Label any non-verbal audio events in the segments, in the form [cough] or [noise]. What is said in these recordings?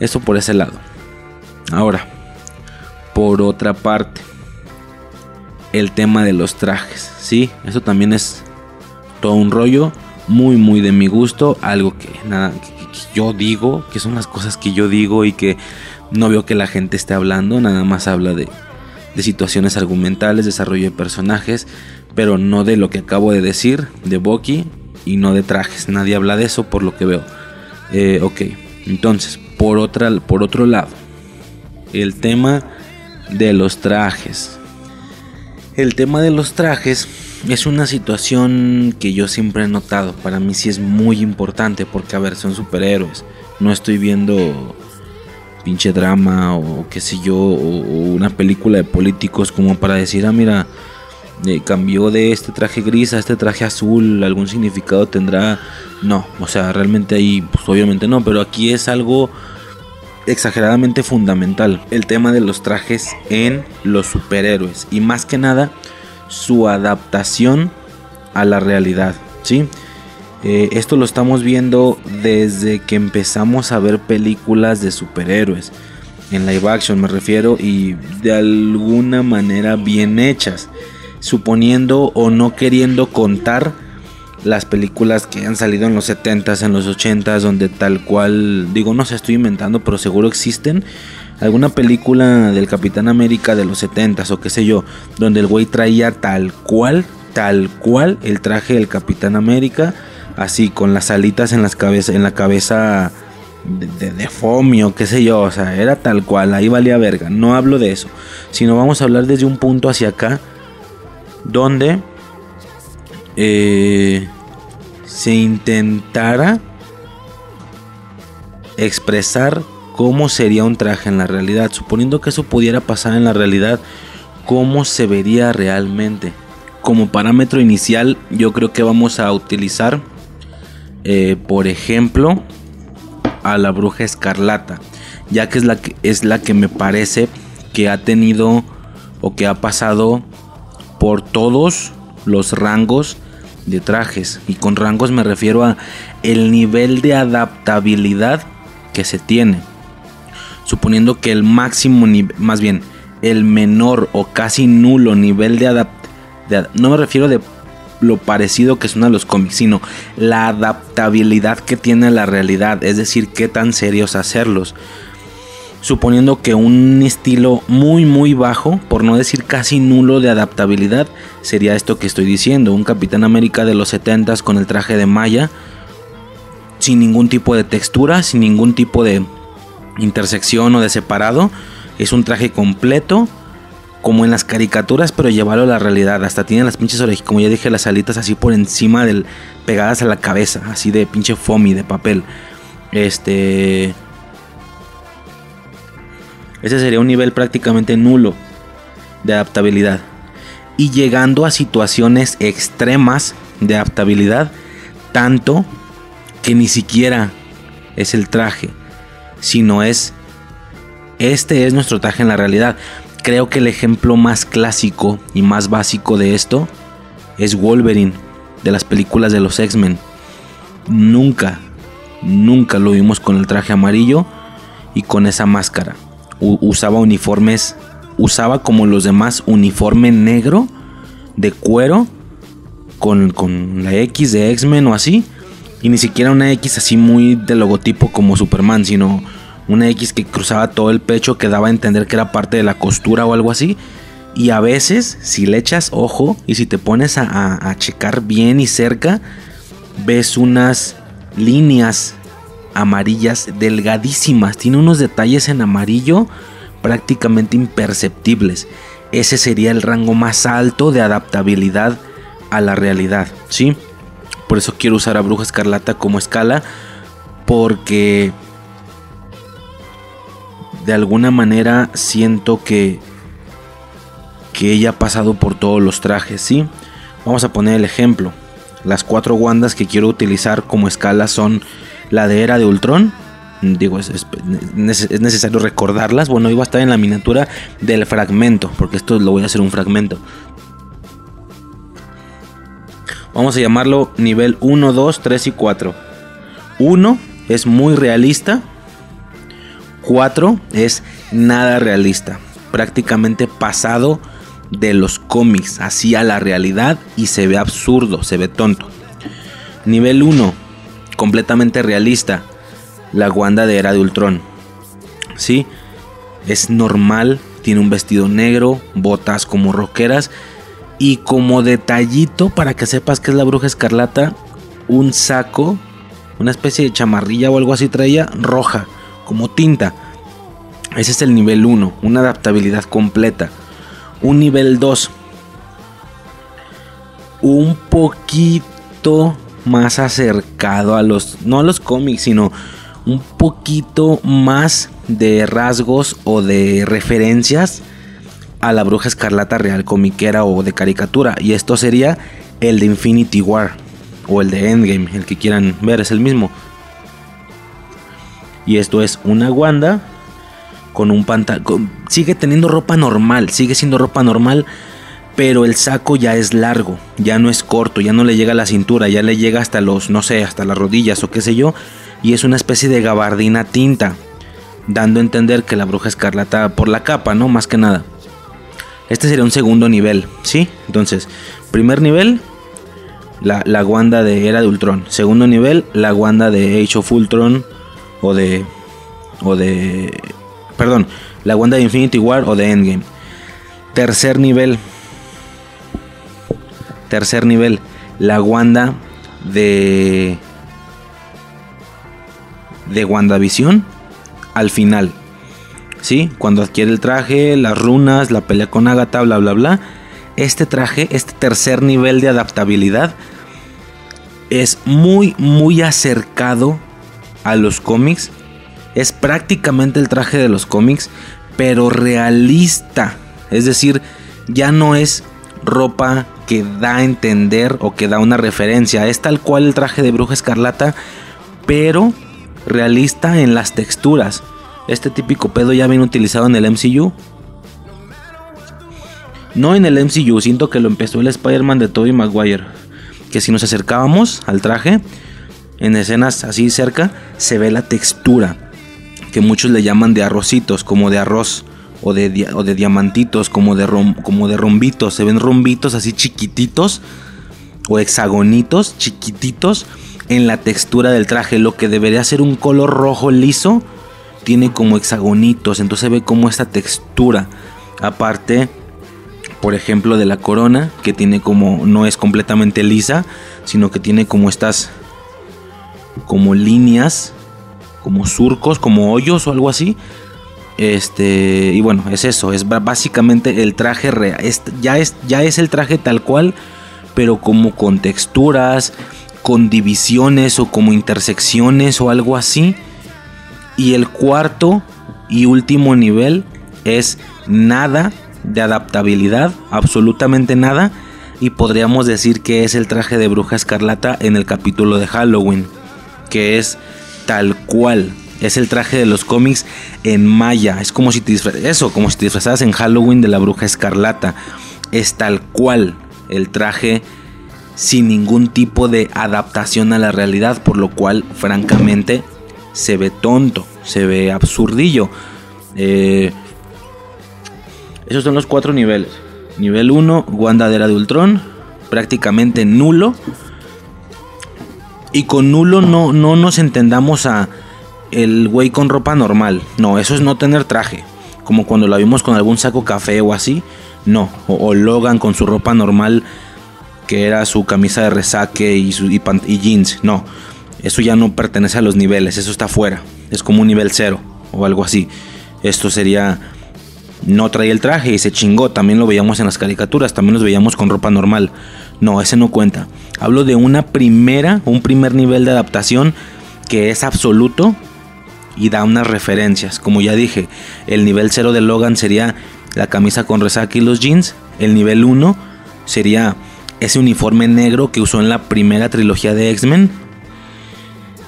Eso por ese lado. Ahora, por otra parte, el tema de los trajes. Sí, eso también es todo un rollo muy, muy de mi gusto. Algo que nada, yo digo, que son las cosas que yo digo y que no veo que la gente esté hablando. Nada más habla de, de situaciones argumentales, desarrollo de personajes, pero no de lo que acabo de decir, de Boki y no de trajes. Nadie habla de eso por lo que veo. Eh, ok, entonces, por, otra, por otro lado, el tema de los trajes. El tema de los trajes es una situación que yo siempre he notado. Para mí sí es muy importante porque, a ver, son superhéroes. No estoy viendo pinche drama o qué sé yo, o, una película de políticos como para decir, ah, mira, eh, cambió de este traje gris a este traje azul, algún significado tendrá. No, o sea, realmente ahí, pues obviamente no, pero aquí es algo exageradamente fundamental, el tema de los trajes en los superhéroes y más que nada su adaptación a la realidad, ¿sí? Eh, esto lo estamos viendo desde que empezamos a ver películas de superhéroes. En live action me refiero y de alguna manera bien hechas. Suponiendo o no queriendo contar las películas que han salido en los 70s, en los 80s, donde tal cual, digo, no sé, estoy inventando, pero seguro existen. Alguna película del Capitán América de los 70s o qué sé yo, donde el güey traía tal cual, tal cual el traje del Capitán América así con las alitas en las cabezas en la cabeza de, de, fomio, qué sé yo, o sea, era tal cual, ahí valía verga. No hablo de eso, sino vamos a hablar desde un punto hacia acá, donde eh, se intentara expresar cómo sería un traje en la realidad, suponiendo que eso pudiera pasar en la realidad, cómo se vería realmente. Como parámetro inicial, yo creo que vamos a utilizar eh, por ejemplo, a la bruja escarlata, ya que es la que, es la que me parece que ha tenido o que ha pasado por todos los rangos de trajes. Y con rangos me refiero a el nivel de adaptabilidad que se tiene. Suponiendo que el máximo, más bien, el menor o casi nulo nivel de adaptabilidad, no me refiero de lo parecido que son a los cómics, sino la adaptabilidad que tiene la realidad, es decir, qué tan serios hacerlos. Suponiendo que un estilo muy muy bajo, por no decir casi nulo de adaptabilidad, sería esto que estoy diciendo, un Capitán América de los 70s con el traje de malla, sin ningún tipo de textura, sin ningún tipo de intersección o de separado, es un traje completo, como en las caricaturas, pero llevarlo a la realidad. Hasta tiene las pinches orejas, como ya dije, las alitas así por encima del. pegadas a la cabeza, así de pinche foamy de papel. Este. Ese sería un nivel prácticamente nulo de adaptabilidad. Y llegando a situaciones extremas de adaptabilidad, tanto que ni siquiera es el traje, sino es este es nuestro traje en la realidad. Creo que el ejemplo más clásico y más básico de esto es Wolverine de las películas de los X-Men. Nunca, nunca lo vimos con el traje amarillo y con esa máscara. Usaba uniformes, usaba como los demás uniforme negro de cuero con, con la X de X-Men o así. Y ni siquiera una X así muy de logotipo como Superman, sino una X que cruzaba todo el pecho que daba a entender que era parte de la costura o algo así. Y a veces, si le echas ojo y si te pones a, checar bien y cerca, ves unas líneas amarillas delgadísimas. Tiene unos detalles en amarillo prácticamente imperceptibles. Ese sería el rango más alto de adaptabilidad a la realidad, ¿sí? Por eso quiero usar a Bruja Escarlata como escala porque de alguna manera siento que que ella ha pasado por todos los trajes, ¿sí? Vamos a poner el ejemplo. Las cuatro Wandas que quiero utilizar como escala son la de Era de Ultron. Digo, es, es, necesario recordarlas. Bueno, iba a estar en la miniatura del fragmento, porque esto lo voy a hacer un fragmento. Vamos a llamarlo nivel 1, 2, 3 y 4. 1 es muy realista, 4 es nada realista, prácticamente pasado de los cómics así a la realidad y se ve absurdo, se ve tonto. Nivel 1, completamente realista, la Wanda de Era de Ultron. Sí, es normal, tiene un vestido negro, botas como roqueras y como detallito para que sepas que es la bruja escarlata, un saco, una especie de chamarrilla o algo así traía roja, como tinta. Ese es el nivel 1, una adaptabilidad completa. Un nivel 2, un poquito más acercado a los, no a los cómics, sino un poquito más de rasgos o de referencias a la bruja escarlata real comiquera o de caricatura. Y esto sería el de Infinity War o el de Endgame, el que quieran ver, es el mismo. Y esto es una Wanda con un pantalón. Sigue teniendo ropa normal, sigue siendo ropa normal, pero el saco ya es largo, ya no es corto, ya no le llega a la cintura, ya le llega hasta los, no sé, hasta las rodillas o qué sé yo. Y es una especie de gabardina tinta, dando a entender que la bruja escarlata por la capa, ¿no? Más que nada. Este sería un segundo nivel, ¿sí? Entonces, primer nivel, la, la de Era de Ultron. Segundo nivel, la Wanda de Age of Ultron o de... O de... Perdón, la Wanda de Infinity War o de Endgame. Tercer nivel. Tercer nivel, la Wanda de... De WandaVision al final. ¿Sí? Cuando adquiere el traje, las runas, la pelea con Agatha, bla, bla, bla. Este traje, este tercer nivel de adaptabilidad, es muy, muy acercado a los cómics. Es prácticamente el traje de los cómics, pero realista. Es decir, ya no es ropa que da a entender o que da una referencia. Es tal cual el traje de Bruja Escarlata, pero realista en las texturas. Este típico pedo ya viene utilizado en el MCU. No en el MCU, siento que lo empezó el Spider-Man de Tobey Maguire. Que si nos acercábamos al traje, en escenas así cerca, se ve la textura. Que muchos le llaman de arrocitos, como de arroz. O de, de diamantitos, como de, como de rombitos. Se ven rombitos así chiquititos. O hexagonitos chiquititos en la textura del traje. Lo que debería ser un color rojo liso, tiene como hexagonitos. Entonces ve como esta textura. Aparte, por ejemplo, de la corona, que tiene como, no es completamente lisa, sino que tiene como estas, como líneas, como surcos, como hoyos o algo así. Este, y bueno, es eso, es básicamente el traje real. ya, es, ya es el traje tal cual, pero como con texturas, con divisiones o como intersecciones o algo así. Y el cuarto y último nivel es nada de adaptabilidad, absolutamente nada. Y podríamos decir que es el traje de bruja escarlata en el capítulo de Halloween, que es tal cual. Es el traje de los cómics en maya. Es como si te eso, como si te disfrazaras en Halloween de la bruja escarlata. Es tal cual el traje sin ningún tipo de adaptación a la realidad, por lo cual francamente se ve tonto, se ve absurdillo. Eh, esos son los cuatro niveles. Nivel 1, Guandadera de Ultron, prácticamente nulo. Y con nulo no, no nos entendamos a el güey con ropa normal. No, eso es no tener traje. Como cuando la vimos con algún saco café o así. No, o Logan con su ropa normal que era su camisa de resaque y, su, y, jeans. No, eso ya no pertenece a los niveles, eso está fuera. Es como un nivel cero o algo así. Esto sería... No traía el traje y se chingó. También lo veíamos en las caricaturas, también los veíamos con ropa normal. No, ese no cuenta. Hablo de una primera, un primer nivel de adaptación que es absoluto y da unas referencias. Como ya dije, el nivel cero de Logan sería la camisa con resaque y los jeans. El nivel 1 sería ese uniforme negro que usó en la primera trilogía de X-Men.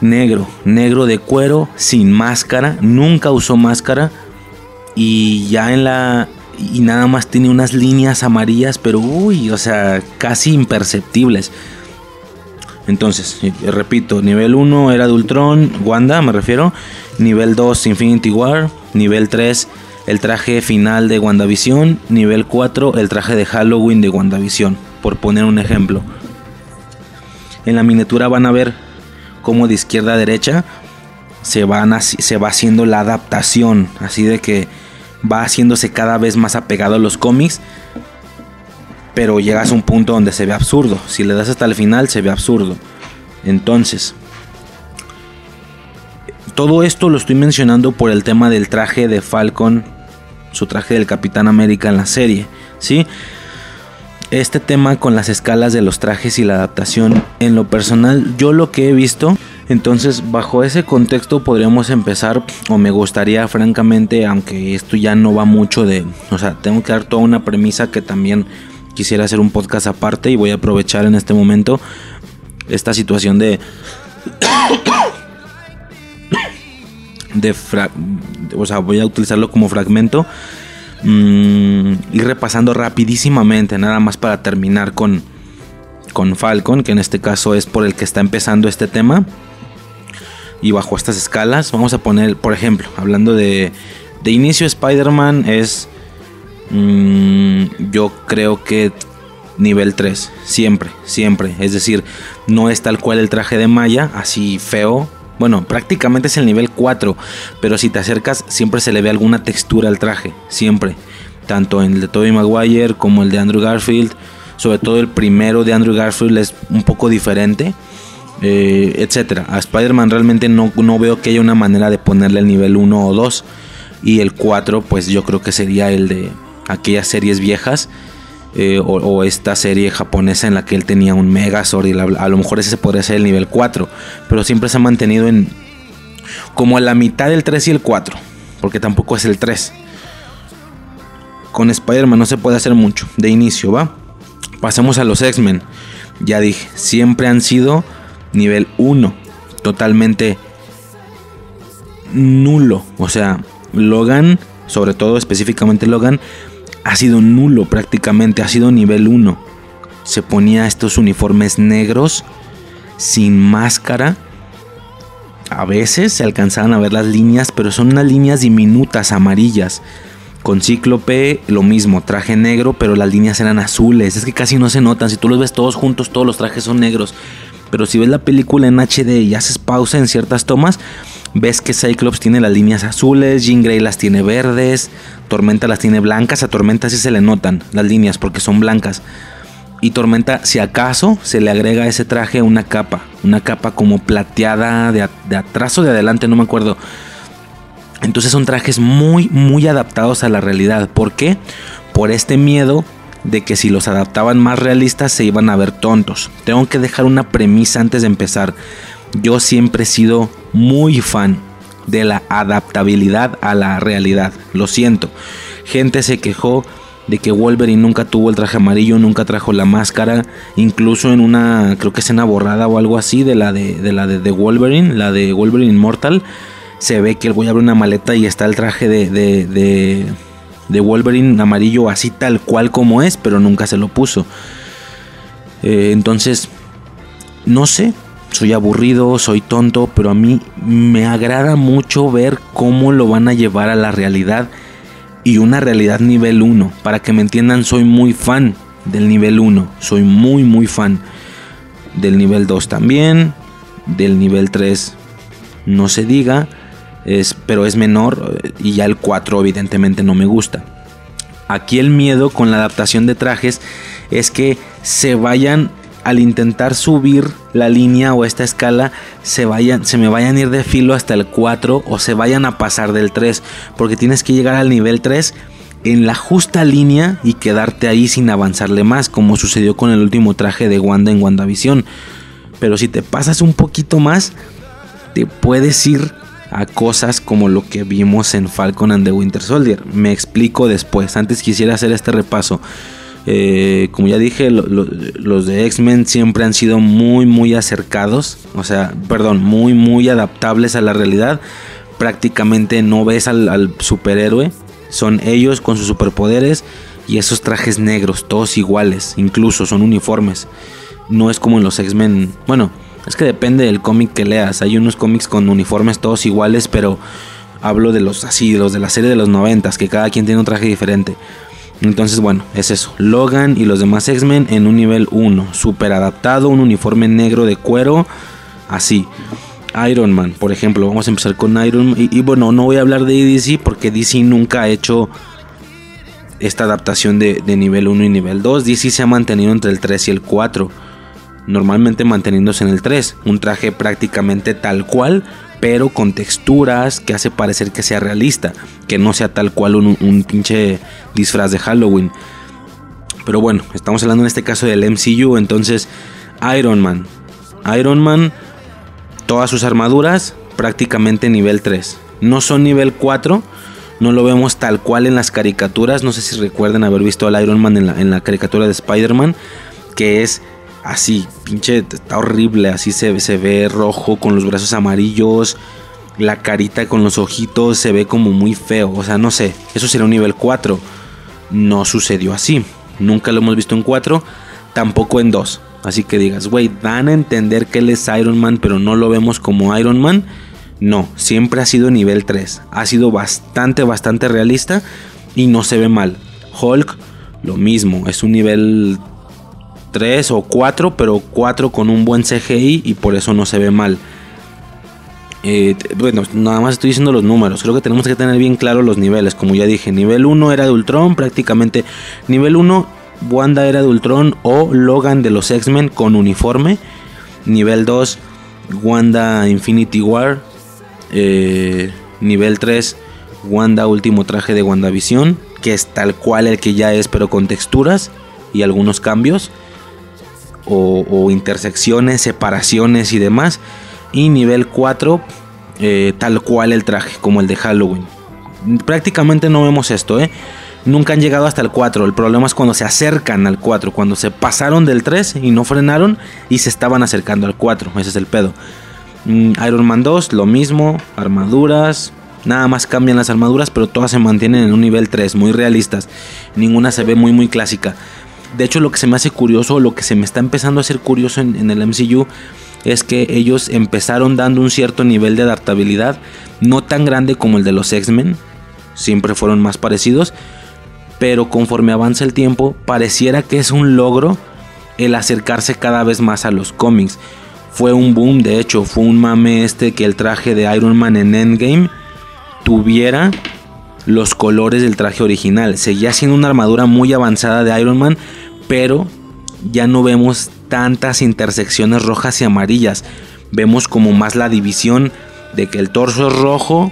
Negro, negro de cuero, sin máscara, nunca usó máscara. Y ya en la... Y nada más tiene unas líneas amarillas, pero uy, o sea, casi imperceptibles. Entonces, repito, nivel 1 era de Wanda me refiero. Nivel 2 Infinity War. Nivel 3 el traje final de WandaVision. Nivel 4 el traje de Halloween de WandaVision. Por poner un ejemplo. En la miniatura van a ver cómo de izquierda a derecha se, se va haciendo la adaptación. Así de que va haciéndose cada vez más apegado a los cómics. Pero llegas a un punto donde se ve absurdo. Si le das hasta el final se ve absurdo. Entonces, todo esto lo estoy mencionando por el tema del traje de Falcon, su traje del Capitán América en la serie, ¿sí? Este tema con las escalas de los trajes y la adaptación, en lo personal, yo lo que he visto, entonces bajo ese contexto podríamos empezar, o me gustaría francamente, aunque esto ya no va mucho de, o sea, tengo que dar toda una premisa que también quisiera hacer un podcast aparte y voy a aprovechar en este momento esta situación de de o sea, voy a utilizarlo como fragmento mm, ir repasando rapidísimamente nada más para terminar con con Falcon, que en este caso es por el que está empezando este tema. Y bajo estas escalas, vamos a poner, por ejemplo, hablando de, de inicio, Spider-Man es, mm, yo creo que nivel 3, siempre, siempre. Es decir, no es tal cual el traje de Maya, así feo. Bueno, prácticamente es el nivel 4, pero si te acercas siempre se le ve alguna textura al traje, siempre. Tanto en el de Tobey Maguire como el de Andrew Garfield. Sobre todo el primero de Andrew Garfield es un poco diferente. Eh, etcétera. A Spider-Man realmente no, no veo que haya una manera de ponerle el nivel 1 o 2. Y el 4, pues yo creo que sería el de aquellas series viejas eh, o, esta serie japonesa en la que él tenía un Megazord y a lo mejor ese podría ser el nivel 4, pero siempre se ha mantenido en como a la mitad del 3 y el 4, porque tampoco es el 3. Con Spider-Man no se puede hacer mucho de inicio, ¿va? Pasemos a los X-Men. Ya dije, siempre han sido nivel 1, totalmente nulo, o sea, Logan, sobre todo específicamente Logan, ha sido nulo prácticamente, ha sido nivel 1. Se ponía estos uniformes negros sin máscara. A veces se alcanzaban a ver las líneas, pero son unas líneas diminutas, amarillas. Con Cíclope lo mismo, traje negro, pero las líneas eran azules. Es que casi no se notan. Si tú los ves todos juntos, todos los trajes son negros. Pero si ves la película en HD y haces pausa en ciertas tomas, ves que Cyclops tiene las líneas azules, Jean Grey las tiene verdes, Tormenta las tiene blancas, a Tormenta sí se le notan las líneas porque son blancas. Y Tormenta, si acaso, se le agrega a ese traje una capa, una capa como plateada de, de atrás o de adelante, no me acuerdo. Entonces son trajes muy, muy adaptados a la realidad. ¿Por qué? Por este miedo de que si los adaptaban más realistas se iban a ver tontos. Tengo que dejar una premisa antes de empezar. Yo siempre he sido muy fan de la adaptabilidad a la realidad. Lo siento. Gente se quejó de que Wolverine nunca tuvo el traje amarillo, nunca trajo la máscara, incluso en una, creo que escena borrada o algo así de la de, la de, Wolverine, la de Wolverine Immortal, se ve que el güey abre una maleta y está el traje de, de, de, Wolverine amarillo así tal cual como es, pero nunca se lo puso. Eh, entonces, no sé, soy aburrido, soy tonto, pero a mí me agrada mucho ver cómo lo van a llevar a la realidad y una realidad nivel 1. Para que me entiendan, soy muy fan del nivel 1, soy muy muy fan del nivel 2 también, del nivel 3 no se diga, es, pero es menor y ya el 4 evidentemente no me gusta. Aquí el miedo con la adaptación de trajes es que se vayan al intentar subir la línea o esta escala se, vayan, se me vayan a ir de filo hasta el 4 o se vayan a pasar del 3 porque tienes que llegar al nivel 3 en la justa línea y quedarte ahí sin avanzarle más como sucedió con el último traje de Wanda en WandaVision. Pero si te pasas un poquito más te puedes ir a cosas como lo que vimos en Falcon and the Winter Soldier. Me explico después. Antes quisiera hacer este repaso eh, como ya dije, los de X-Men siempre han sido muy, muy acercados. O sea, perdón, muy, muy adaptables a la realidad. Prácticamente no ves al, superhéroe. Son ellos con sus superpoderes y esos trajes negros, todos iguales. Incluso son uniformes. No es como en los X-Men. Bueno, Es que depende del cómic que leas. Hay unos cómics con uniformes todos iguales, pero hablo de los así, de los de la serie de los noventas, que cada quien tiene un traje diferente. Entonces, bueno, es eso. Logan y los demás X-Men en un nivel 1. Super adaptado, un uniforme negro de cuero. Así. Iron Man, por ejemplo. Vamos a empezar con Iron Man. Y, bueno, no voy a hablar de DC porque DC nunca ha hecho esta adaptación de, de nivel 1 y nivel 2. DC se ha mantenido entre el 3 y el 4 normalmente manteniéndose en el 3, un traje prácticamente tal cual, pero con texturas que hace parecer que sea realista, que no sea tal cual un, pinche disfraz de Halloween. Pero bueno, estamos hablando en este caso del MCU, entonces Iron Man. Iron Man, todas sus armaduras prácticamente nivel 3. No son nivel 4, no lo vemos tal cual en las caricaturas. No sé si recuerden haber visto al Iron Man en la, en la caricatura de Spider-Man, que es así, pinche, está horrible, así se, se ve rojo con los brazos amarillos, la carita con los ojitos se ve como muy feo, o sea, no sé, eso sería un nivel 4. No sucedió así, nunca lo hemos visto en 4, tampoco en 2. Así que digas, güey, dan a entender que él es Iron Man, pero no lo vemos como Iron Man. No, siempre ha sido nivel 3. Ha sido bastante, bastante realista y no se ve mal. Hulk, lo mismo, es un nivel 3 o 4, pero 4 con un buen CGI y por eso no se ve mal. Eh, bueno, nada más estoy diciendo los números. Creo que tenemos que tener bien claro los niveles. Como ya dije, nivel 1 era de Ultron, prácticamente. Nivel 1, Wanda era de Ultron o Logan de los X-Men con uniforme. Nivel 2, Wanda Infinity War. Eh, nivel 3, Wanda último traje de WandaVision, que es tal cual el que ya es, pero con texturas y algunos cambios o, intersecciones, separaciones y demás. Y nivel 4, eh, tal cual el traje, como el de Halloween. Prácticamente no vemos esto, ¿eh? Nunca han llegado hasta el 4. El problema es cuando se acercan al 4. Cuando se pasaron del 3 y no frenaron y se estaban acercando al 4. Ese es el pedo. Mm, Iron Man 2, lo mismo. Armaduras. Nada más cambian las armaduras, pero todas se mantienen en un nivel 3, muy realistas. Ninguna se ve muy muy clásica. De hecho, lo que se me hace curioso, lo que se me está empezando a hacer curioso en, el MCU, es que ellos empezaron dando un cierto nivel de adaptabilidad, no tan grande como el de los X-Men, siempre fueron más parecidos, pero conforme avanza el tiempo, pareciera que es un logro el acercarse cada vez más a los cómics. Fue un boom, de hecho, fue un mame este que el traje de Iron Man en Endgame tuviera los colores del traje original. Seguía siendo una armadura muy avanzada de Iron Man, pero ya no vemos tantas intersecciones rojas y amarillas. Vemos como más la división de que el torso es rojo,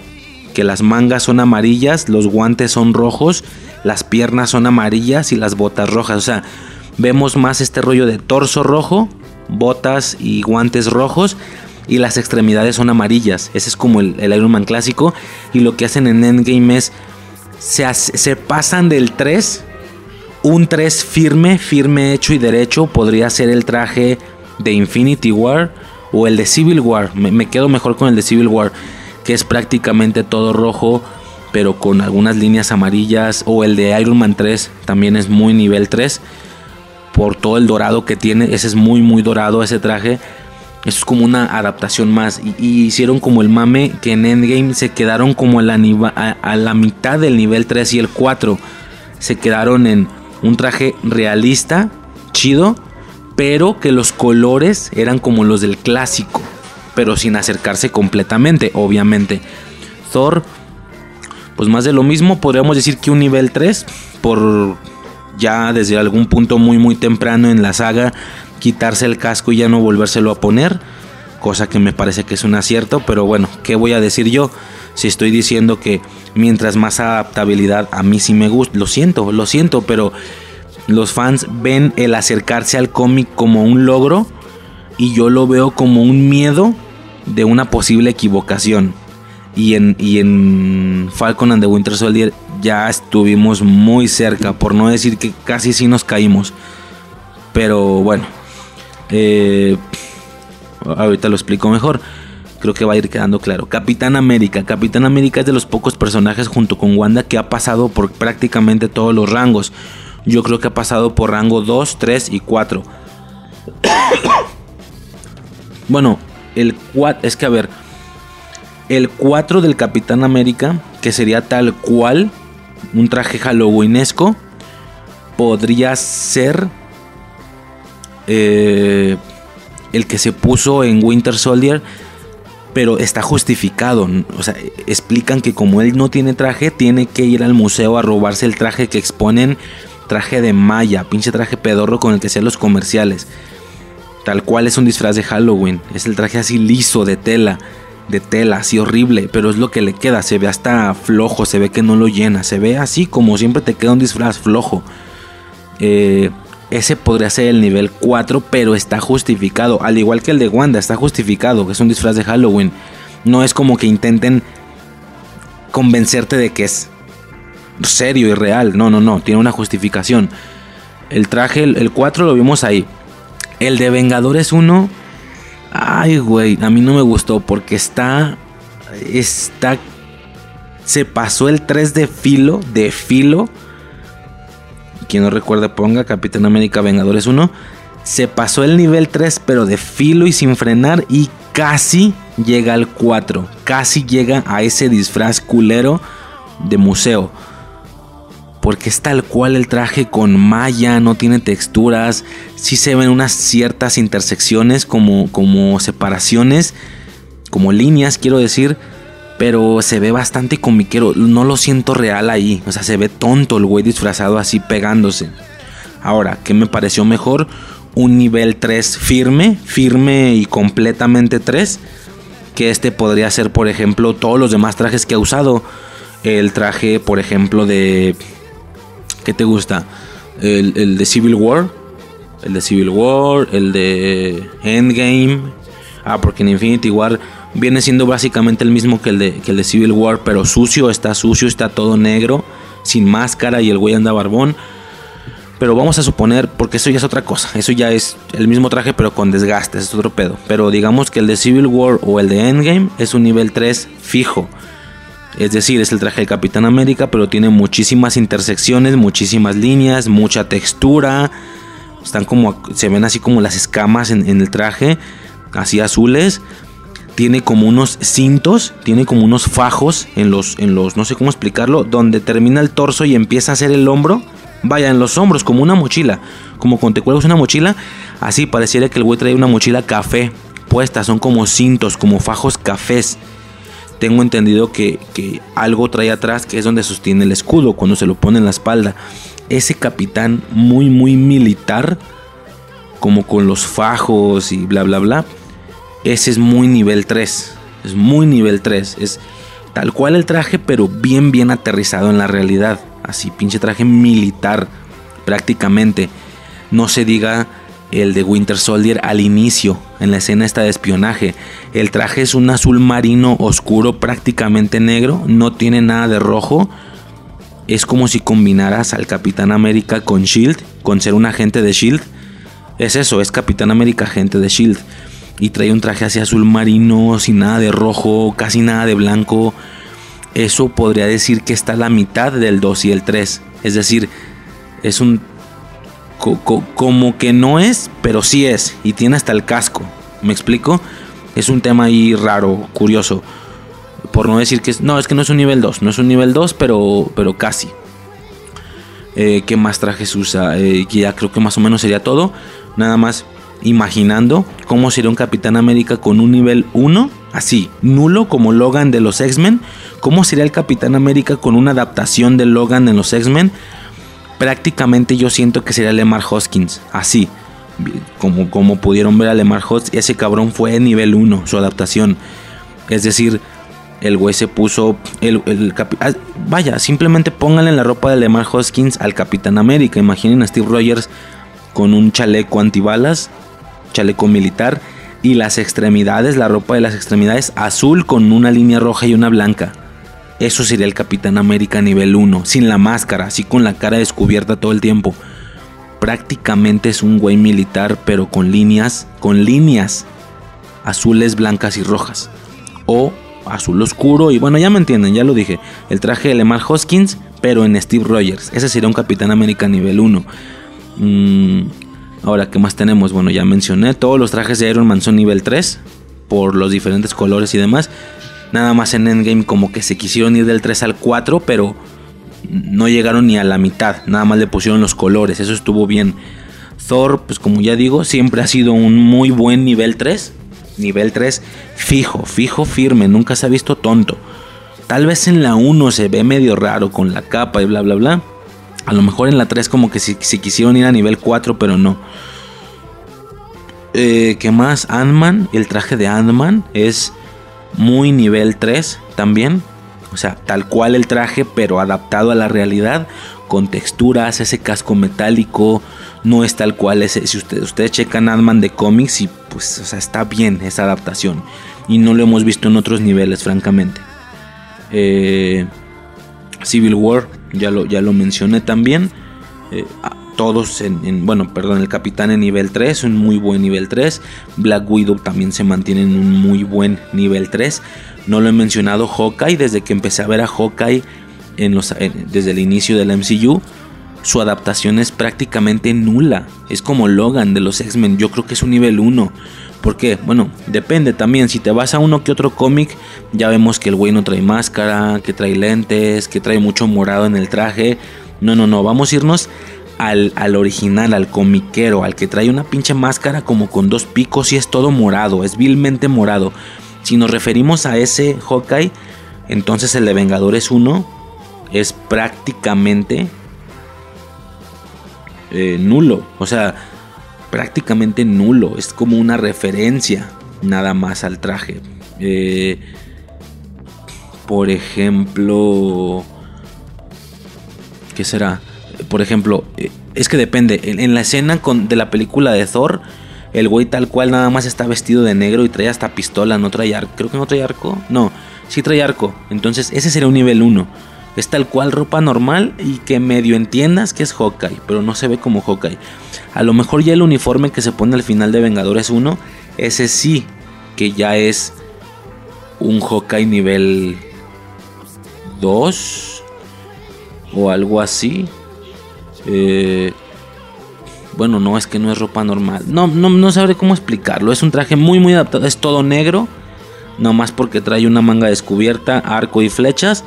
que las mangas son amarillas, los guantes son rojos, las piernas son amarillas y las botas rojas. O sea, vemos más este rollo de torso rojo, botas y guantes rojos y las extremidades son amarillas. Ese es como el, Iron Man clásico. Y lo que hacen en Endgame es se, pasan del 3. Un 3 firme, firme hecho y derecho. Podría ser el traje de Infinity War o el de Civil War. Me, me quedo mejor con el de Civil War, que es prácticamente todo rojo, pero con algunas líneas amarillas. O el de Iron Man 3, también es muy nivel 3. Por todo el dorado que tiene, ese es muy, muy dorado ese traje eso es como una adaptación más. Y, hicieron como el mame que en Endgame se quedaron como a la, a, la mitad del nivel 3 y el 4. Se quedaron en un traje realista, chido, pero que los colores eran como los del clásico, pero sin acercarse completamente, obviamente. Thor, pues más de lo mismo, podríamos decir que un nivel 3, por ya desde algún punto muy muy temprano en la saga quitarse el casco y ya no volvérselo a poner, cosa que me parece que es un acierto, pero bueno, ¿qué voy a decir yo? Si estoy diciendo que mientras más adaptabilidad a mí sí me gusta, lo siento, lo siento, pero los fans ven el acercarse al cómic como un logro y yo lo veo como un miedo de una posible equivocación. Y en, y en Falcon and the Winter Soldier ya estuvimos muy cerca, por no decir que casi sí nos caímos. Pero bueno, eh, ahorita lo explico mejor. Creo que va a ir quedando claro. Capitán América. Capitán América es de los pocos personajes junto con Wanda que ha pasado por prácticamente todos los rangos. Yo creo que ha pasado por rango 2, 3 y 4. [coughs] Bueno, el 4. Es que a ver. El 4 del Capitán América, que sería tal cual un traje halloweenesco, podría ser eh, el que se puso en Winter Soldier, pero está justificado. O sea, explican que como él no tiene traje, tiene que ir al museo a robarse el traje que exponen, traje de malla, pinche traje pedorro con el que sean los comerciales. Tal cual es un disfraz de Halloween, es el traje así liso de tela, de tela, así horrible, pero es lo que le queda, se ve hasta flojo, se ve que no lo llena, se ve así como siempre te queda un disfraz flojo. Eh, ese podría ser el nivel 4, pero está justificado. Al igual que el de Wanda, está justificado, es un disfraz de Halloween. No es como que intenten convencerte de que es serio y real. No, no, no, tiene una justificación. El traje, el, 4 lo vimos ahí. El de Vengadores 1, ay, güey, a mí no me gustó porque está, está, se pasó el 3 de filo, de filo quien no recuerde ponga Capitán América Vengadores 1. Se pasó el nivel 3 pero de filo y sin frenar y casi llega al 4. Casi llega a ese disfraz culero de museo. Porque es tal cual el traje con malla, no tiene texturas. Sí se ven unas ciertas intersecciones como, como separaciones, como líneas quiero decir pero se ve bastante comiquero. No lo siento real ahí. O sea, se ve tonto el güey disfrazado así pegándose. Ahora, ¿qué me pareció mejor? Un nivel 3 firme, firme y completamente 3. Que este podría ser, por ejemplo, todos los demás trajes que ha usado. El traje, por ejemplo, de... ¿Qué te gusta? El, el de Civil War. El de Civil War. El de Endgame. Ah, porque en Infinity War viene siendo básicamente el mismo que el, de, que el Civil War, pero sucio, está sucio, está todo negro, sin máscara y el güey anda barbón. Pero vamos a suponer, porque eso ya es otra cosa, eso ya es el mismo traje pero con desgastes, es otro pedo. Pero digamos que el de Civil War o el de Endgame es un nivel 3 fijo. Es decir, es el traje de Capitán América, pero tiene muchísimas intersecciones, muchísimas líneas, mucha textura. Están como, se ven así como las escamas en, en el traje, así azules tiene como unos cintos, tiene como unos fajos en los, en los, no sé cómo explicarlo, donde termina el torso y empieza a ser el hombro. Vaya, en los hombros, como una mochila. Como cuando te cuelgas una mochila, así pareciera que el güey trae una mochila café puesta. Son como cintos, como fajos cafés. Tengo entendido que, que algo trae atrás que es donde sostiene el escudo cuando se lo pone en la espalda. Ese capitán muy, muy militar, como con los fajos y bla, bla, bla ese es muy nivel 3. Es muy nivel 3. Es tal cual el traje, pero bien, bien aterrizado en la realidad. Así, pinche traje militar, prácticamente. No se diga el de Winter Soldier al inicio, en la escena esta de espionaje. El traje es un azul marino oscuro, prácticamente negro, no tiene nada de rojo. Es como si combinaras al Capitán América con Shield, con ser un agente de Shield. Es eso, es Capitán América, agente de Shield y trae un traje así azul marino, sin nada de rojo, casi nada de blanco. Eso podría decir que está a la mitad del 2 y el 3. Es decir, es un... como que no es, pero sí es. Y tiene hasta el casco. ¿Me explico? Es un tema ahí raro, curioso. Por no decir que es... No, es que no es un nivel 2. No es un nivel 2, pero, pero casi. Eh, ¿Qué más trajes usa? Eh, ya creo que más o menos sería todo. Nada más imaginando cómo sería un Capitán América con un nivel 1, así, nulo como Logan de los X-Men, cómo sería el Capitán América con una adaptación de Logan en los X-Men, prácticamente yo siento que sería Lemar Hoskins, así, como, como pudieron ver a Lemar Hoskins, ese cabrón fue nivel 1, su adaptación, es decir, el güey se puso. El, ah, vaya, simplemente pónganle la ropa de Lemar Hoskins al Capitán América. Imaginen a Steve Rogers con un chaleco antibalas chaleco militar y las extremidades, la ropa de las extremidades azul con una línea roja y una blanca. Eso sería el Capitán América nivel 1, sin la máscara, así con la cara descubierta todo el tiempo. Prácticamente es un güey militar, pero con líneas, con líneas azules, blancas y rojas. O azul oscuro, y bueno, ya me entienden, ya lo dije. El traje de Lemar Hoskins, pero en Steve Rogers. Ese sería un Capitán América nivel 1. Ahora, ¿qué más tenemos? Bueno, ya mencioné, todos los trajes de Iron Man son nivel 3 por los diferentes colores y demás. Nada más en Endgame como que se quisieron ir del 3 al 4, pero no llegaron ni a la mitad. Nada más le pusieron los colores, eso estuvo bien. Thor, pues como ya digo, siempre ha sido un muy buen nivel 3. Nivel 3 fijo, fijo, firme, nunca se ha visto tonto. Tal vez en la 1 se ve medio raro con la capa y bla, bla, bla. A lo mejor en la 3 como que si, quisieron ir a nivel 4, pero no. Eh, ¿Qué más? Ant-Man, el traje de Ant-Man es muy nivel 3 también. O sea, tal cual el traje, pero adaptado a la realidad, con texturas, ese casco metálico, no es tal cual ese. Si ustedes, ustedes checan Ant-Man de cómics y pues, está bien esa adaptación. Y no lo hemos visto en otros niveles, francamente. Eh, Civil War, ya lo, ya lo mencioné también. Eh, todos en, bueno, perdón, el capitán en nivel 3, un muy buen nivel 3. Black Widow también se mantiene en un muy buen nivel 3. No lo he mencionado Hawkeye, desde que empecé a ver a Hawkeye en los, desde el inicio del MCU, su adaptación es prácticamente nula. Es como Logan de los X-Men, yo creo que es un nivel 1. Porque, bueno, depende también. Si te vas a uno que otro cómic, ya vemos que el güey no trae máscara, que trae lentes, que trae mucho morado en el traje. No, no, no. Vamos a irnos al, al, original, al comiquero, al que trae una pinche máscara como con dos picos y es todo morado, es vilmente morado. Si nos referimos a ese Hawkeye, entonces el de Vengadores 1 es prácticamente eh, nulo. O sea, prácticamente nulo. Es como una referencia nada más al traje. Eh, por ejemplo, ¿qué será? Por ejemplo, eh, es que depende. En, la escena de la película de Thor, el güey tal cual nada más está vestido de negro y trae hasta pistola, no trae arco. Creo que no trae arco. No, sí trae arco. Entonces ese sería un nivel 1. Es tal cual ropa normal y que medio entiendas que es Hawkeye, pero no se ve como Hawkeye. A lo mejor ya el uniforme que se pone al final de Vengadores 1, ese sí, que ya es un Hawkeye nivel 2 o algo así. Eh, bueno, no, es que no es ropa normal. No, no, no sabré cómo explicarlo. Es un traje muy, muy adaptado. Es todo negro. No más porque trae una manga descubierta, arco y flechas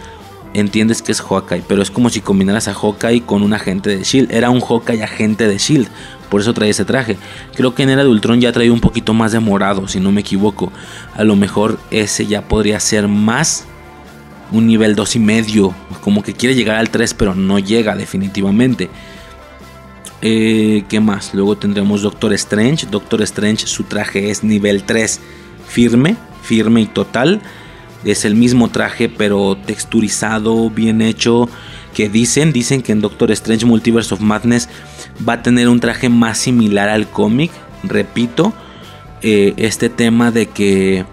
entiendes que es Hawkeye, pero es como si combinaras a Hawkeye con un agente de Shield. Era un Hawkeye agente de Shield, por eso trae ese traje. Creo que en Era de ya trae un poquito más de morado, si no me equivoco. A lo mejor ese ya podría ser más un nivel 2 y medio, como que quiere llegar al 3, pero no llega definitivamente. Eh, ¿Qué más? Luego tendremos Doctor Strange. Doctor Strange, su traje es nivel 3 firme, firme y total. Es el mismo traje pero texturizado, bien hecho. Que dicen, dicen que en Doctor Strange Multiverse of Madness va a tener un traje más similar al cómic. Repito, eh, este tema de que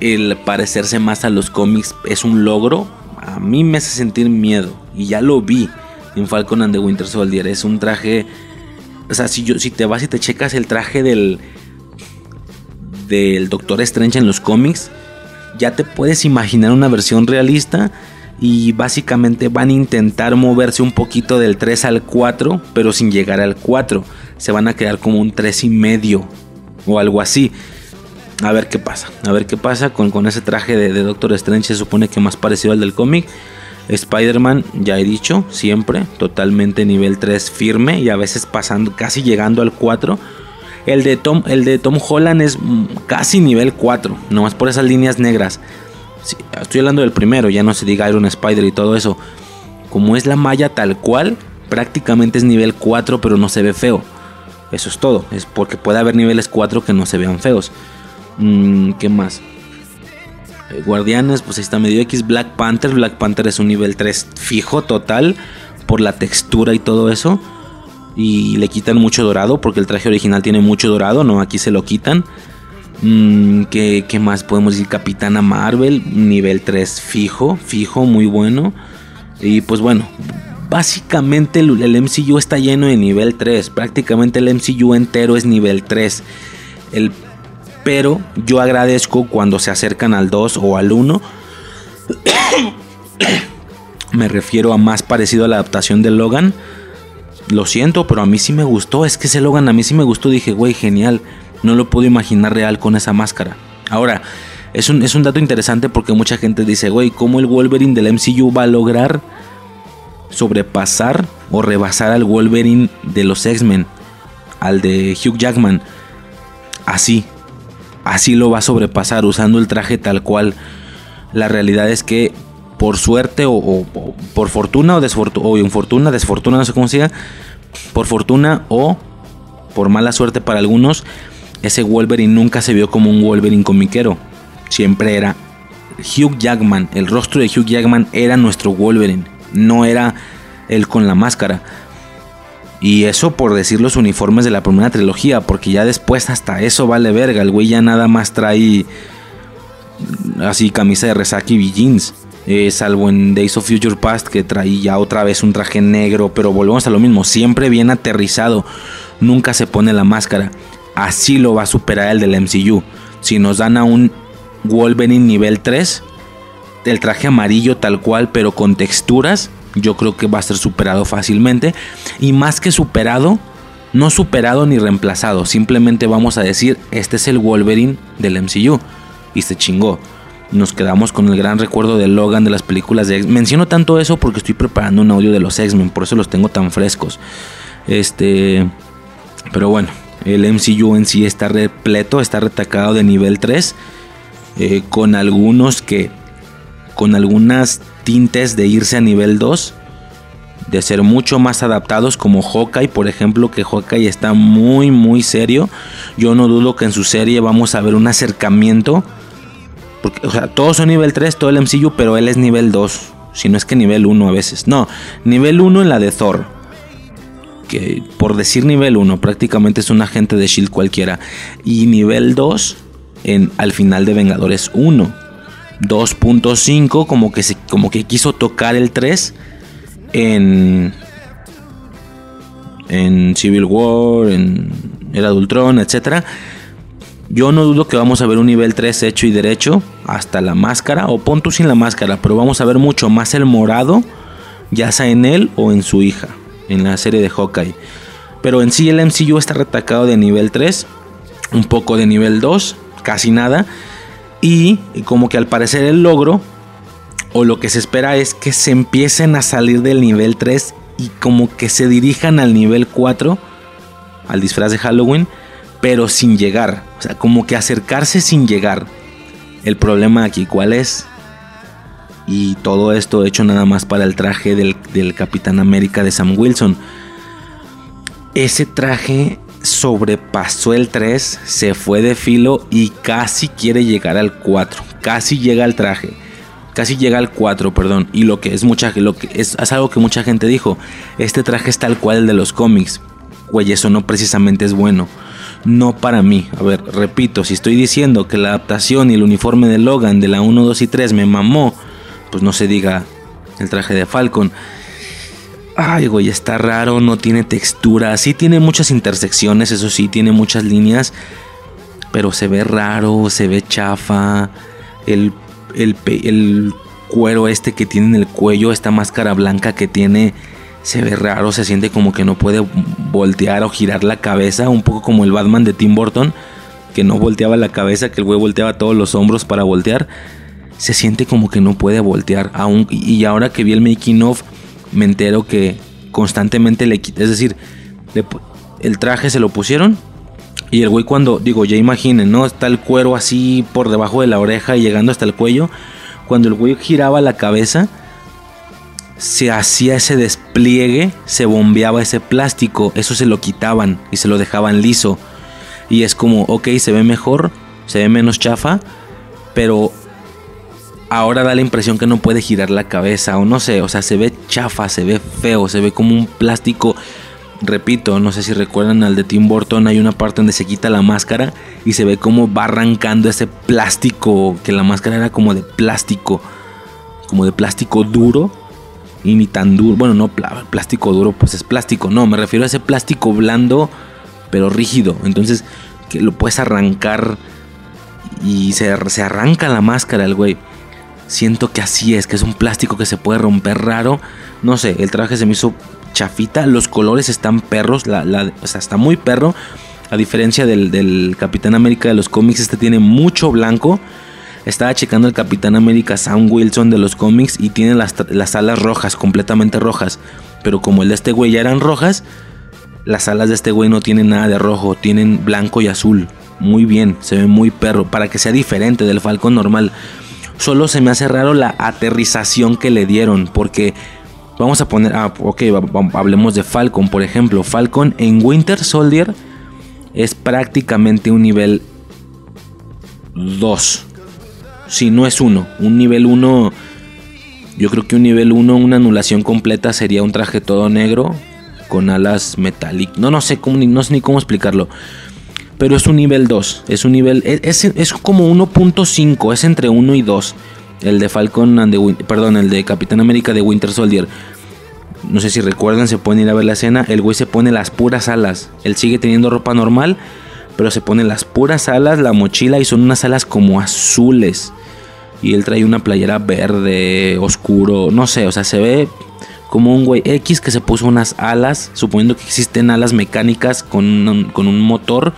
el parecerse más a los cómics es un logro. A mí me hace sentir miedo. Y ya lo vi en Falcon and the Winter Soldier. Es un traje. O sea, si, yo, si te vas y te checas el traje del, del Doctor Strange en los cómics, ya te puedes imaginar una versión realista y básicamente van a intentar moverse un poquito del 3 al 4, pero sin llegar al 4. Se van a quedar como un 3 y medio o algo así. A ver qué pasa, a ver qué pasa con, con ese traje de, de, Doctor Strange, se supone que más parecido al del cómic. Spider-Man, ya he dicho, siempre, totalmente nivel 3 firme y a veces pasando, casi llegando al 4 el de Tom, el de Tom Holland es casi nivel 4, nomás por esas líneas negras. estoy hablando del primero, ya no se diga Iron Spider y todo eso. Como es la malla tal cual, prácticamente es nivel 4, pero no se ve feo. Eso es todo. Es porque puede haber niveles 4 que no se vean feos. Mm, ¿Qué más? Eh, Guardianes, pues ahí está medio X. Black Panther. Black Panther es un nivel 3 fijo total. Por la textura y todo eso y le quitan mucho dorado porque el traje original tiene mucho dorado, no, aquí se lo quitan. Mm, ¿qué, más podemos decir? Capitana Marvel, nivel 3 fijo, fijo, muy bueno. Y pues bueno, básicamente el, MCU está lleno de nivel 3, prácticamente el MCU entero es nivel 3. El, pero yo agradezco cuando se acercan al 2 o al 1. [coughs] Me refiero a más parecido a la adaptación de Logan lo siento, pero a mí sí me gustó. Es que ese Logan a mí sí me gustó. Dije, güey, genial. No lo puedo imaginar real con esa máscara. Ahora, es un, es un dato interesante porque mucha gente dice, güey, ¿cómo el Wolverine del MCU va a lograr sobrepasar o rebasar al Wolverine de los X-Men? Al de Hugh Jackman. Así. Así lo va a sobrepasar usando el traje tal cual. La realidad es que por suerte o, por fortuna o, o infortuna, desfortuna, no sé cómo sea, por fortuna o por mala suerte para algunos, ese Wolverine nunca se vio como un Wolverine comiquero. Siempre era Hugh Jackman. El rostro de Hugh Jackman era nuestro Wolverine. No era él con la máscara. Y eso por decir los uniformes de la primera trilogía. Porque ya después hasta eso vale verga. El güey ya nada más trae así camisa de resaca y jeans. Eh, salvo en Days of Future Past que traía otra vez un traje negro. Pero volvemos a lo mismo. Siempre bien aterrizado. Nunca se pone la máscara así lo va a superar el del MCU. Si nos dan a un Wolverine nivel 3, el traje amarillo tal cual, pero con texturas, yo creo que va a ser superado fácilmente. Y más que superado, no superado ni reemplazado. Simplemente vamos a decir, este es el Wolverine del MCU. Y se chingó. Nos quedamos con el gran recuerdo de Logan de las películas de X. Menciono tanto eso porque estoy preparando un audio de los X-Men, por eso los tengo tan frescos. Este. Pero bueno, el MCU en sí está repleto, está retacado de nivel 3. Eh, con algunos que. Con algunas tintes de irse a nivel 2. De ser mucho más adaptados como Hawkeye, por ejemplo, que Hawkeye está muy muy serio. Yo no dudo que en su serie vamos a ver un acercamiento. Porque, o sea, todos son nivel 3, todo el MCU, pero él es nivel 2. Si no es que nivel 1 a veces. No, nivel 1 en la de Thor que por decir nivel 1 prácticamente es un agente de Shield cualquiera. Y nivel 2 en, al final de Vengadores 1. 2.5 como que, como que quiso tocar el 3 en, en Civil War, en Era de Ultron, etc. Yo no dudo que vamos a ver un nivel 3 hecho y derecho hasta la máscara o punto sin la máscara, pero vamos a ver mucho más el morado, ya sea en él o en su hija en la serie de Hawkeye. Pero en sí el MCU está retacado de nivel 3, un poco de nivel 2, casi nada. Y como que al parecer el logro, o lo que se espera es que se empiecen a salir del nivel 3 y como que se dirijan al nivel 4, al disfraz de Halloween, pero sin llegar. O sea, como que acercarse sin llegar. El problema aquí, ¿cuál es? Y todo esto hecho nada más para el traje del, Capitán América de Sam Wilson. Ese traje sobrepasó el 3, se fue de filo y casi quiere llegar al 4. Casi llega al traje. Casi llega al 4, perdón. Y lo que es mucha lo que es, es, algo que mucha gente dijo. Este traje es tal cual el de los cómics. Güey, eso no precisamente es bueno. No para mí. A ver, repito, si estoy diciendo que la adaptación y el uniforme de Logan de la 1, 2 y 3 me mamó pues no se diga el traje de Falcon. Ay, güey, está raro, no tiene textura. Sí tiene muchas intersecciones, eso sí, tiene muchas líneas. Pero se ve raro, se ve chafa. El, el, el cuero este que tiene en el cuello, esta máscara blanca que tiene, se ve raro, se siente como que no puede voltear o girar la cabeza. Un poco como el Batman de Tim Burton, que no volteaba la cabeza, que el güey volteaba todos los hombros para voltear se siente como que no puede voltear. Aún, y ahora que vi el making of, me entero que constantemente le quita. Es decir, el traje se lo pusieron. Y el güey cuando, digo, ya imaginen, ¿no? Está el cuero así por debajo de la oreja y llegando hasta el cuello. Cuando el güey giraba la cabeza, se hacía ese despliegue, se bombeaba ese plástico, eso se lo quitaban y se lo dejaban liso. Y es como, ok, se ve mejor, se ve menos chafa, pero ahora da la impresión que no puede girar la cabeza o no sé, o sea, se ve chafa, se ve feo, se ve como un plástico. Repito, no sé si recuerdan al de Tim Burton, hay una parte donde se quita la máscara y se ve como va arrancando ese plástico, que la máscara era como de plástico, como de plástico duro y ni tan duro, bueno, no plástico duro, pues es plástico, no, me refiero a ese plástico blando pero rígido, entonces que lo puedes arrancar y se, se arranca la máscara el güey. Siento que así es, que es un plástico que se puede romper raro. No sé, el traje se me hizo chafita. Los colores están perros, o sea, está muy perro. A diferencia del, Capitán América de los cómics, este tiene mucho blanco. Estaba checando el Capitán América Sam Wilson de los cómics y tiene las, las alas rojas, completamente rojas. Pero como el de este güey ya eran rojas, las alas de este güey no tienen nada de rojo, tienen blanco y azul. Muy bien, se ve muy perro, para que sea diferente del Falcon normal. Solo se me hace raro la aterrización que le dieron, porque vamos a poner, ah, ok, hablemos de Falcon, por ejemplo. Falcon en Winter Soldier es prácticamente un nivel 2. Si no es 1, un nivel 1, yo creo que un nivel 1, una anulación completa sería un traje todo negro con alas metálicas. No, no sé cómo, no sé ni cómo explicarlo pero es un nivel 2. Es un nivel. Es, es como 1.5. Es entre 1 y 2. El de Falcon and the, Perdón, el de Capitán América de Winter Soldier. No sé si recuerdan, se pueden ir a ver la escena. El güey se pone las puras alas. Él sigue teniendo ropa normal. Pero se pone las puras alas, la mochila y son unas alas como azules. Y él trae una playera verde, oscuro. No sé, o sea, se ve como un güey X que se puso unas alas. Suponiendo que existen alas mecánicas con con un motor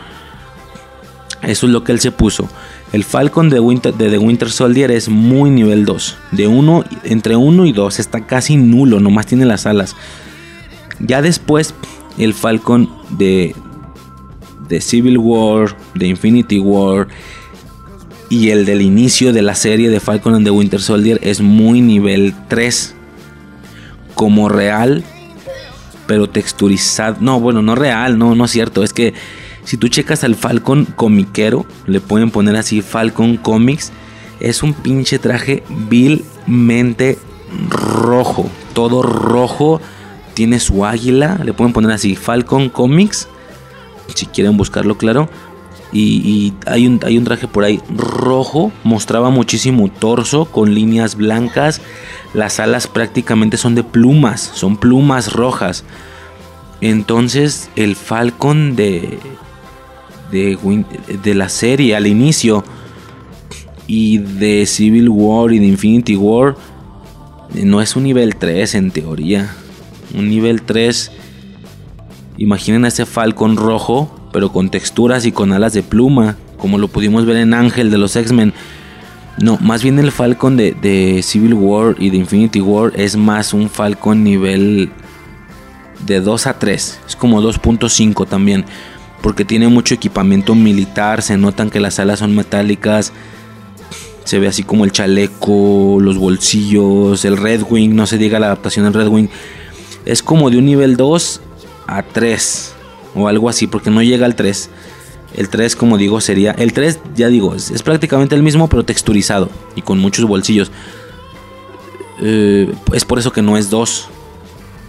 eso es lo que él se puso. El Falcon de, Winter, The Winter Soldier es muy nivel 2. De 1, entre 1 y 2 está casi nulo, nomás tiene las alas. Ya después, el Falcon de, de Civil War, de Infinity War y el del inicio de la serie de Falcon and the Winter Soldier es muy nivel 3. Como real, pero texturizado. No, bueno, no real, no, no es cierto. Es que si tú checas al Falcon comiquero, le pueden poner así Falcon Comics, es un pinche traje vilmente rojo, todo rojo, tiene su águila, le pueden poner así Falcon Comics, si quieren buscarlo claro. Y, hay, un, hay un traje por ahí rojo, mostraba muchísimo torso con líneas blancas, las alas prácticamente son de plumas, son plumas rojas. Entonces el Falcon de, de, la serie al inicio y de Civil War y de Infinity War no es un nivel 3 en teoría. Un nivel 3, imaginen a ese Falcon rojo, pero con texturas y con alas de pluma, como lo pudimos ver en Ángel de los X-Men. No, más bien el Falcon de, de, Civil War y de Infinity War es más un Falcon nivel de 2 a 3. Es como 2.5 también porque tiene mucho equipamiento militar, se notan que las alas son metálicas, se ve así como el chaleco, los bolsillos, el Red Wing, no se diga la adaptación del Red Wing, es como de un nivel 2 a 3 o algo así, porque no llega al 3. El 3, como digo, sería. El 3, ya digo, es, prácticamente el mismo, pero texturizado y con muchos bolsillos. Eh, es por eso que no es 2.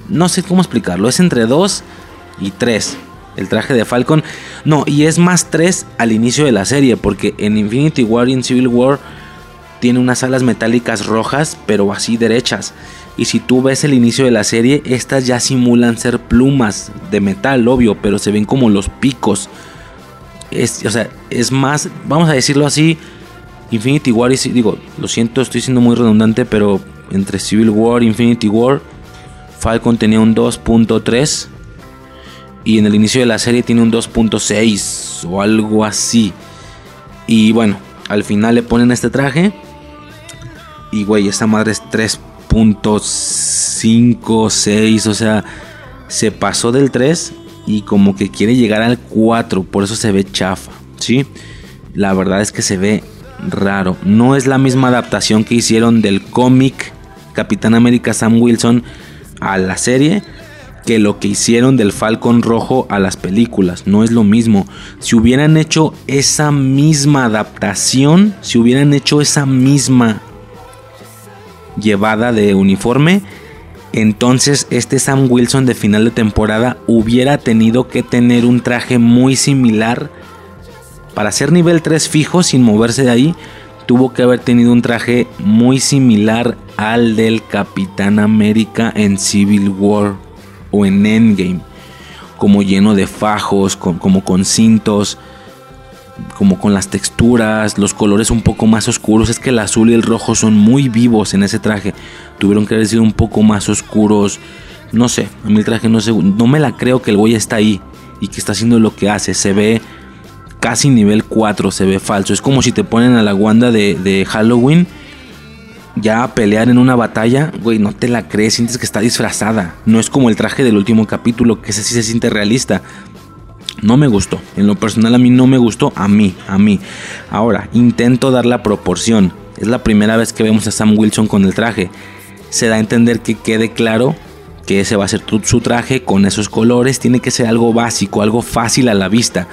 No sé cómo explicarlo. Es entre 2 y 3 el traje de Falcon. No, y es más 3 al inicio de la serie, porque en Infinity War y en Civil War tiene unas alas metálicas rojas, pero así derechas. Y si tú ves el inicio de la serie, estas ya simulan ser plumas de metal, obvio, pero se ven como los picos. Es, o sea, es más, vamos a decirlo así, Infinity War y digo, lo siento, estoy siendo muy redundante, pero entre Civil War Infinity War, Falcon tenía un 2.3 y en el inicio de la serie tiene un 2.6 o algo así. Y bueno, al final le ponen este traje. Y güey, esta madre es 3.5, 6. O sea, se pasó del 3 y como que quiere llegar al 4. Por eso se ve chafa. ¿Sí? La verdad es que se ve raro. No es la misma adaptación que hicieron del cómic Capitán América Sam Wilson a la serie que lo que hicieron del Falcon Rojo a las películas. No es lo mismo. Si hubieran hecho esa misma adaptación, si hubieran hecho esa misma llevada de uniforme, entonces este Sam Wilson de final de temporada hubiera tenido que tener un traje muy similar. Para ser nivel 3 fijo sin moverse de ahí, tuvo que haber tenido un traje muy similar al del Capitán América en Civil War o en Endgame, como lleno de fajos, como con cintos, como con las texturas, los colores un poco más oscuros. Es que el azul y el rojo son muy vivos en ese traje. Tuvieron que haber sido un poco más oscuros, No sé, a mí el traje no, se, no me la creo que el güey está ahí y que está haciendo lo que hace. Se ve casi nivel 4, se ve falso. Es como si te ponen a la Wanda de, de Halloween ya a pelear en una batalla, güey, no te la crees, sientes que está disfrazada. No es como el traje del último capítulo, que ese sí se siente realista. No me gustó. En lo personal a mí no me gustó. A mí, a mí. Ahora, intento dar la proporción. Es la primera vez que vemos a Sam Wilson con el traje. Se da a entender que quede claro que ese va a ser su traje con esos colores. Tiene que ser algo básico, algo fácil a la vista.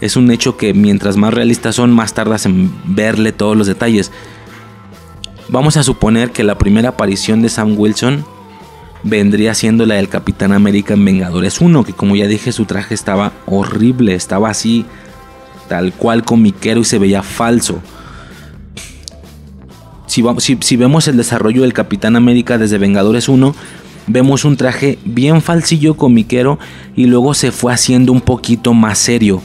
Es un hecho que mientras más realistas son, más tardas en verle todos los detalles. Vamos a suponer que la primera aparición de Sam Wilson vendría siendo la del Capitán América en Vengadores 1, que como ya dije su traje estaba horrible, estaba así tal cual comiquero y se veía falso. Si, si, vemos el desarrollo del Capitán América desde Vengadores 1, vemos un traje bien falsillo comiquero y luego se fue haciendo un poquito más serio.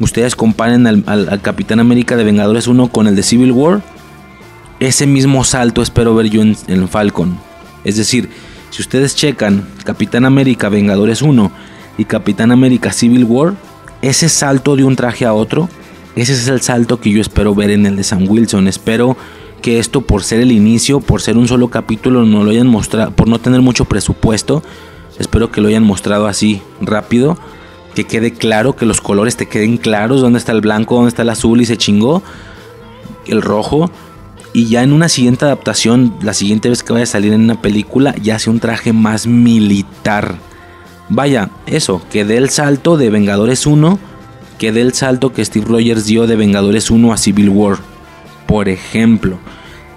Ustedes comparen al, al Capitán América de Vengadores 1 con el de Civil War ese mismo salto espero ver yo en, Falcon. Es decir, si ustedes checan Capitán América Vengadores 1 y Capitán América Civil War, ese salto de un traje a otro, ese es el salto que yo espero ver en el de Sam Wilson. Espero que esto por ser el inicio, por ser un solo capítulo, no lo hayan mostrado, por no tener mucho presupuesto, espero que lo hayan mostrado así rápido, que quede claro, que los colores te queden claros, dónde está el blanco, dónde está el azul y se chingó, el rojo y ya en una siguiente adaptación, la siguiente vez que vaya a salir en una película, ya sea un traje más militar. Vaya, eso, que dé el salto de Vengadores 1, que dé el salto que Steve Rogers dio de Vengadores 1 a Civil War. Por ejemplo,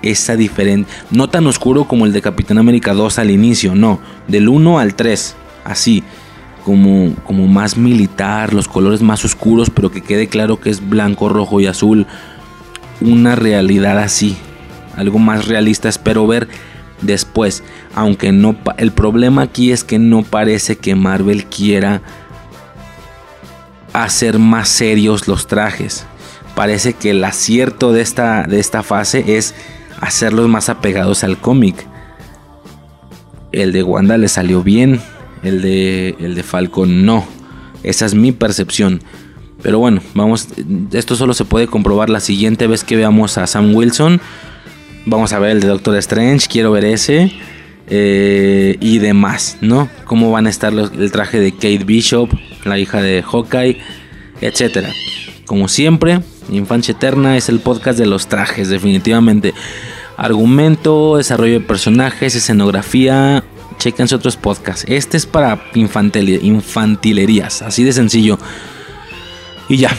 esa diferente, no tan oscuro como el de Capitán América 2 al inicio, no, del 1 al 3, así, como, como más militar, los colores más oscuros, pero que quede claro que es blanco, rojo y azul una realidad así. Algo más realista espero ver después. Aunque no... El problema aquí es que no parece que Marvel quiera hacer más serios los trajes. Parece que el acierto de esta, de esta fase es hacerlos más apegados al cómic. El de Wanda le salió bien, el de, el de Falcon no. Esa es mi percepción. Pero bueno, vamos, esto solo se puede comprobar la siguiente vez que veamos a Sam Wilson. Vamos a ver el de Doctor Strange, quiero ver ese. Eh, y demás, ¿no? Cómo van a estar el traje de Kate Bishop, la hija de Hawkeye, etcétera. Como siempre, Infancia Eterna es el podcast de los trajes, definitivamente. Argumento, desarrollo de personajes, escenografía. Chequense otros podcasts. Este es para infantilerías, así de sencillo. Y ya.